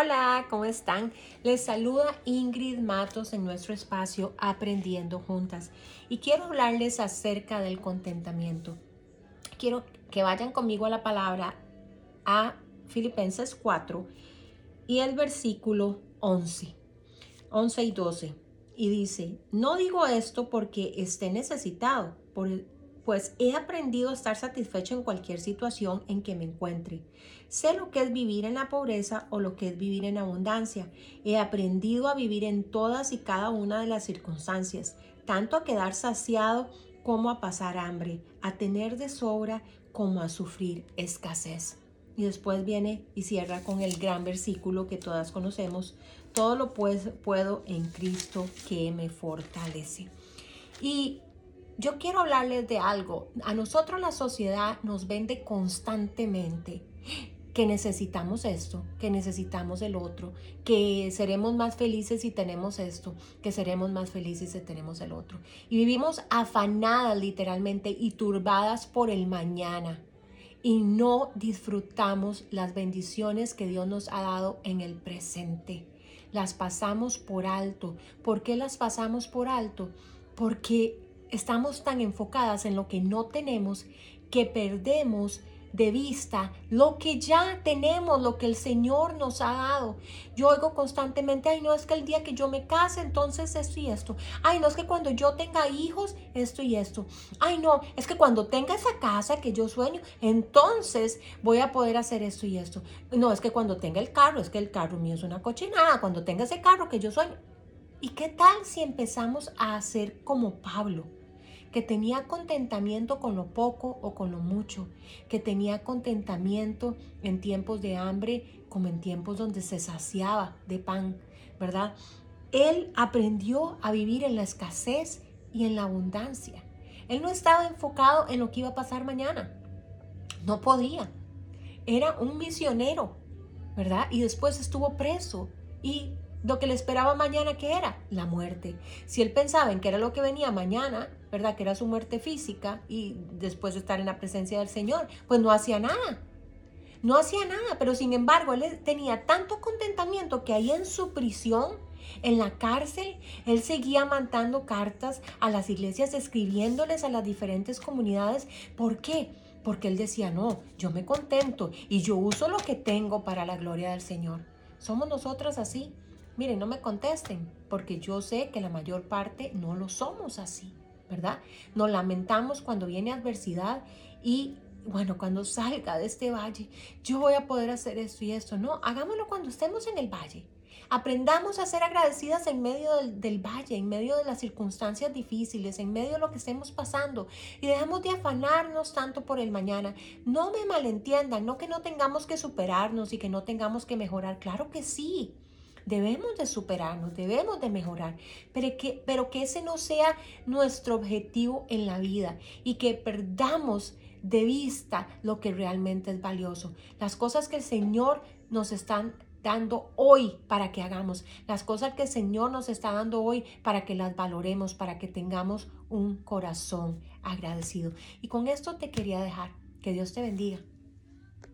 Hola, ¿cómo están? Les saluda Ingrid Matos en nuestro espacio Aprendiendo Juntas y quiero hablarles acerca del contentamiento. Quiero que vayan conmigo a la palabra a Filipenses 4 y el versículo 11, 11 y 12. Y dice, no digo esto porque esté necesitado, por, pues he aprendido a estar satisfecho en cualquier situación en que me encuentre. Sé lo que es vivir en la pobreza o lo que es vivir en abundancia. He aprendido a vivir en todas y cada una de las circunstancias, tanto a quedar saciado como a pasar hambre, a tener de sobra como a sufrir escasez. Y después viene y cierra con el gran versículo que todas conocemos, todo lo pues, puedo en Cristo que me fortalece. Y yo quiero hablarles de algo. A nosotros la sociedad nos vende constantemente que necesitamos esto, que necesitamos el otro, que seremos más felices si tenemos esto, que seremos más felices si tenemos el otro. Y vivimos afanadas literalmente y turbadas por el mañana y no disfrutamos las bendiciones que Dios nos ha dado en el presente. Las pasamos por alto. ¿Por qué las pasamos por alto? Porque estamos tan enfocadas en lo que no tenemos que perdemos de vista lo que ya tenemos, lo que el Señor nos ha dado. Yo oigo constantemente, ay, no es que el día que yo me case, entonces esto y esto. Ay, no es que cuando yo tenga hijos, esto y esto. Ay, no, es que cuando tenga esa casa que yo sueño, entonces voy a poder hacer esto y esto. No, es que cuando tenga el carro, es que el carro mío es una cochinada. Cuando tenga ese carro que yo sueño. ¿Y qué tal si empezamos a hacer como Pablo? Que tenía contentamiento con lo poco o con lo mucho, que tenía contentamiento en tiempos de hambre como en tiempos donde se saciaba de pan, ¿verdad? Él aprendió a vivir en la escasez y en la abundancia. Él no estaba enfocado en lo que iba a pasar mañana. No podía. Era un misionero, ¿verdad? Y después estuvo preso y lo que le esperaba mañana, ¿qué era? La muerte. Si él pensaba en que era lo que venía mañana, ¿verdad? Que era su muerte física y después de estar en la presencia del Señor, pues no hacía nada. No hacía nada, pero sin embargo él tenía tanto contentamiento que ahí en su prisión, en la cárcel, él seguía mandando cartas a las iglesias, escribiéndoles a las diferentes comunidades. ¿Por qué? Porque él decía, no, yo me contento y yo uso lo que tengo para la gloria del Señor. Somos nosotras así. Miren, no me contesten, porque yo sé que la mayor parte no lo somos así, ¿verdad? Nos lamentamos cuando viene adversidad y bueno, cuando salga de este valle, yo voy a poder hacer esto y esto. No, hagámoslo cuando estemos en el valle. Aprendamos a ser agradecidas en medio del, valle, en medio de las circunstancias difíciles, en medio de lo que estemos pasando. Y dejemos de afanarnos tanto por el mañana. No me malentiendan, no que no tengamos que superarnos y que no tengamos que mejorar. Claro que sí. Debemos de superarnos, debemos de mejorar, pero que, pero que ese no sea nuestro objetivo en la vida y que perdamos de vista lo que realmente es valioso. Las cosas que el Señor nos están dando hoy para que hagamos, las cosas que el Señor nos está dando hoy para que las valoremos, para que tengamos un corazón agradecido. Y con esto te quería dejar. Que Dios te bendiga.